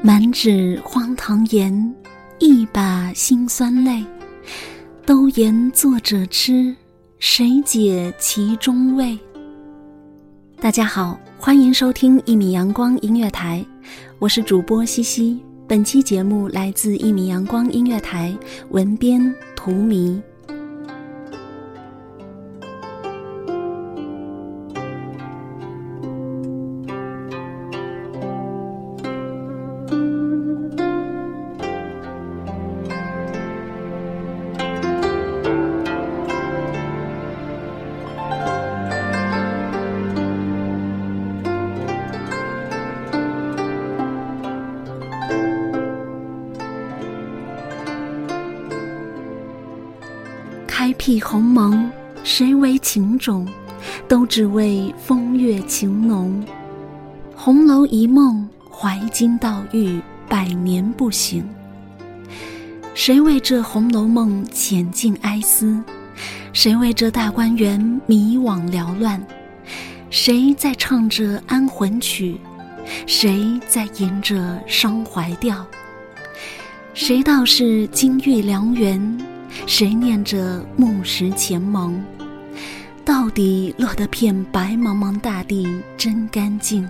满纸荒唐言，一把辛酸泪。都言作者痴，谁解其中味？大家好，欢迎收听一米阳光音乐台，我是主播西西。本期节目来自一米阳光音乐台，文编图迷。开辟鸿蒙，谁为情种？都只为风月情浓。红楼一梦，怀金悼玉，百年不醒。谁为这《红楼梦》浅尽哀思？谁为这大观园迷惘缭乱？谁在唱着安魂曲？谁在吟着伤怀调？谁道是金玉良缘？谁念着木石前盟？到底落得片白茫茫大地真干净。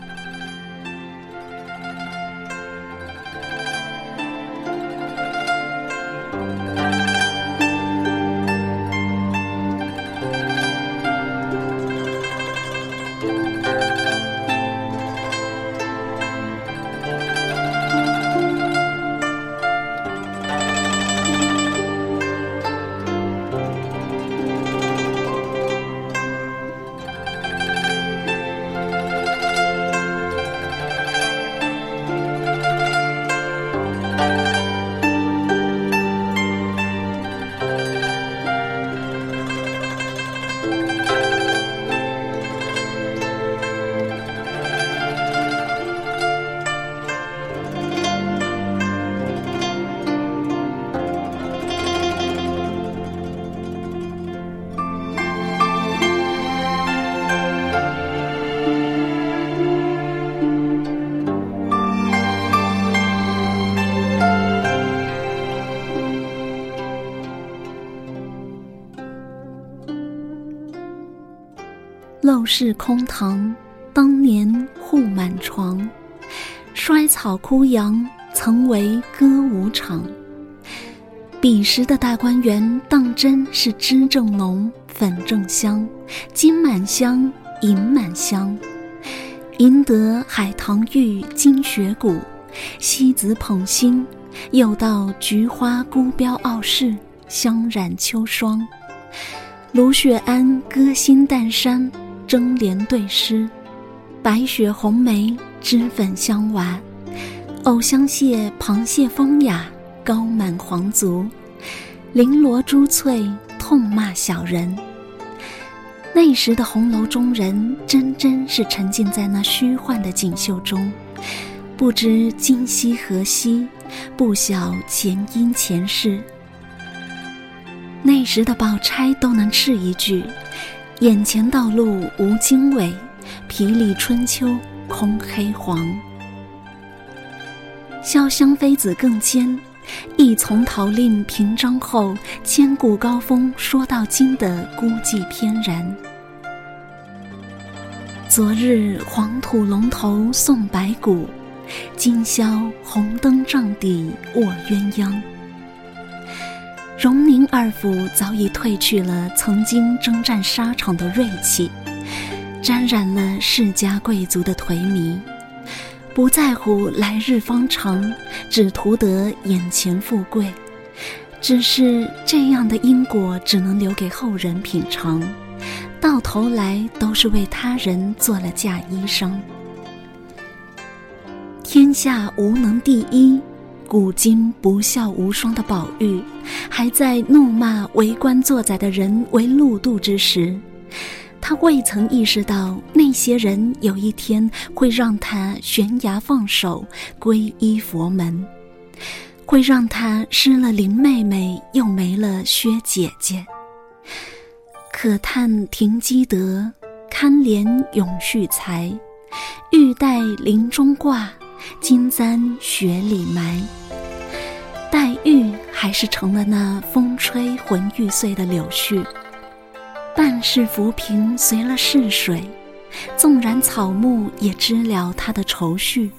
室空堂，当年户满床。衰草枯杨，曾为歌舞场。彼时的大观园，当真是脂正浓，粉正香，金满箱，银满箱。赢得海棠玉金雪骨，西子捧心，又到菊花孤标傲世，香染秋霜。卢雪庵歌心淡山，争莲对诗，白雪红梅，脂粉香娃。藕香榭螃蟹风雅，高满皇族，绫罗珠翠，痛骂小人。那时的红楼中人，真真是沉浸在那虚幻的锦绣中，不知今夕何夕，不晓前因前世。那时的宝钗都能斥一句：“眼前道路无经纬，皮里春秋空黑黄。”潇湘妃子更兼，一从陶令平章后，千古高峰说到今的孤寂翩然。昨日黄土龙头送白骨，今宵红灯帐底卧鸳鸯。荣宁二府早已褪去了曾经征战沙场的锐气，沾染了世家贵族的颓靡。不在乎来日方长，只图得眼前富贵。只是这样的因果，只能留给后人品尝，到头来都是为他人做了嫁衣裳。天下无能第一，古今不孝无双的宝玉，还在怒骂为官作宰的人为路度之时。他未曾意识到，那些人有一天会让他悬崖放手，皈依佛门，会让他失了林妹妹，又没了薛姐姐。可叹停机德，堪怜永续才，玉带林中挂，金簪雪里埋。黛玉还是成了那风吹魂欲碎的柳絮。半世浮萍随了逝水，纵然草木也知了他的愁绪，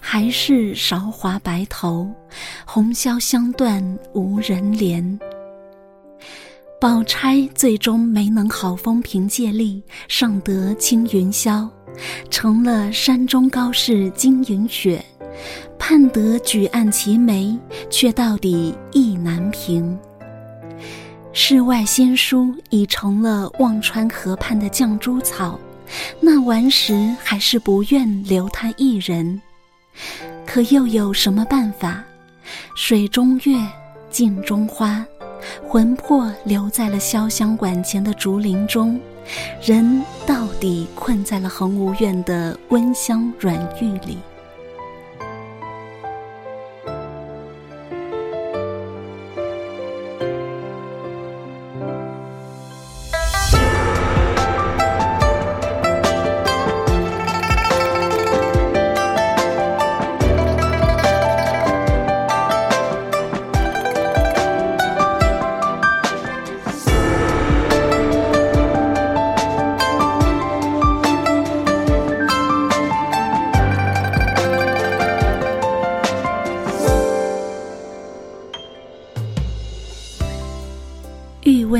还是韶华白头，红消香断无人怜。宝钗最终没能好风凭借力，上得青云霄，成了山中高士金银雪，盼得举案齐眉，却到底意难平。世外仙姝已成了忘川河畔的绛珠草，那顽石还是不愿留他一人。可又有什么办法？水中月，镜中花，魂魄留在了潇湘馆前的竹林中，人到底困在了恒无院的温香软玉里。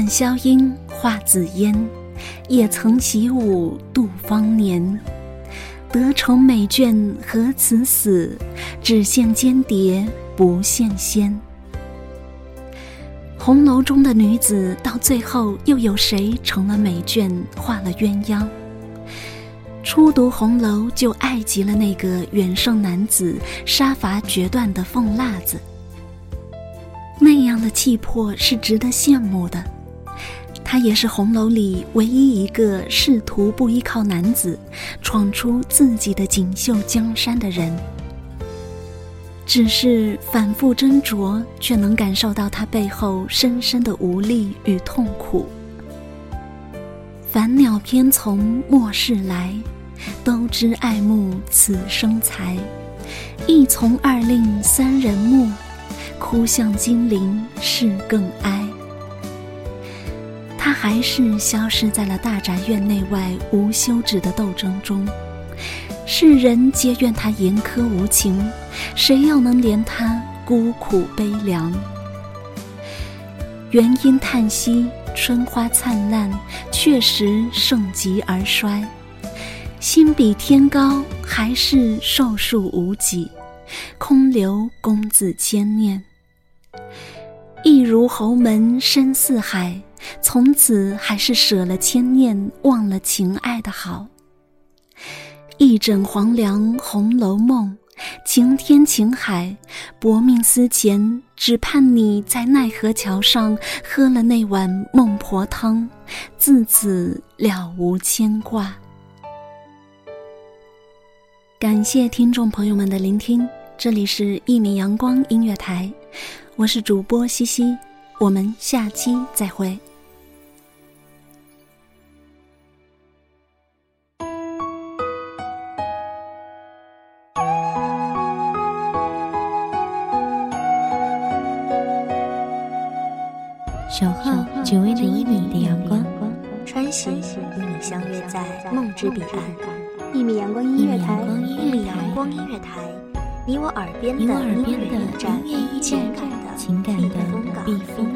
萧音化紫烟，也曾起舞度芳年。得宠美眷何辞死？只羡间谍不羡仙。红楼中的女子到最后又有谁成了美眷，画了鸳鸯？初读红楼就爱极了那个远胜男子、杀伐决断的凤辣子，那样的气魄是值得羡慕的。他也是红楼里唯一一个试图不依靠男子，闯出自己的锦绣江山的人。只是反复斟酌，却能感受到他背后深深的无力与痛苦。凡鸟偏从末世来，都知爱慕此生才。一从二令三人木，哭向金陵事更哀。他还是消失在了大宅院内外无休止的斗争中，世人皆怨他严苛无情，谁又能怜他孤苦悲凉？元因叹息，春花灿烂，确实盛极而衰。心比天高，还是寿数无几，空留公子千念。一如侯门深似海，从此还是舍了千念，忘了情爱的好。一枕黄粱《红楼梦》，情天情海，薄命思前，只盼你在奈何桥上喝了那碗孟婆汤，自此了无牵挂。感谢听众朋友们的聆听，这里是一米阳光音乐台，我是主播西西，我们下期再会。守候只为那一米的阳光，穿行与你相约在梦之彼岸。一米阳光音乐台，一米阳光音乐台，你我耳边的音乐驿站，情感的避风港。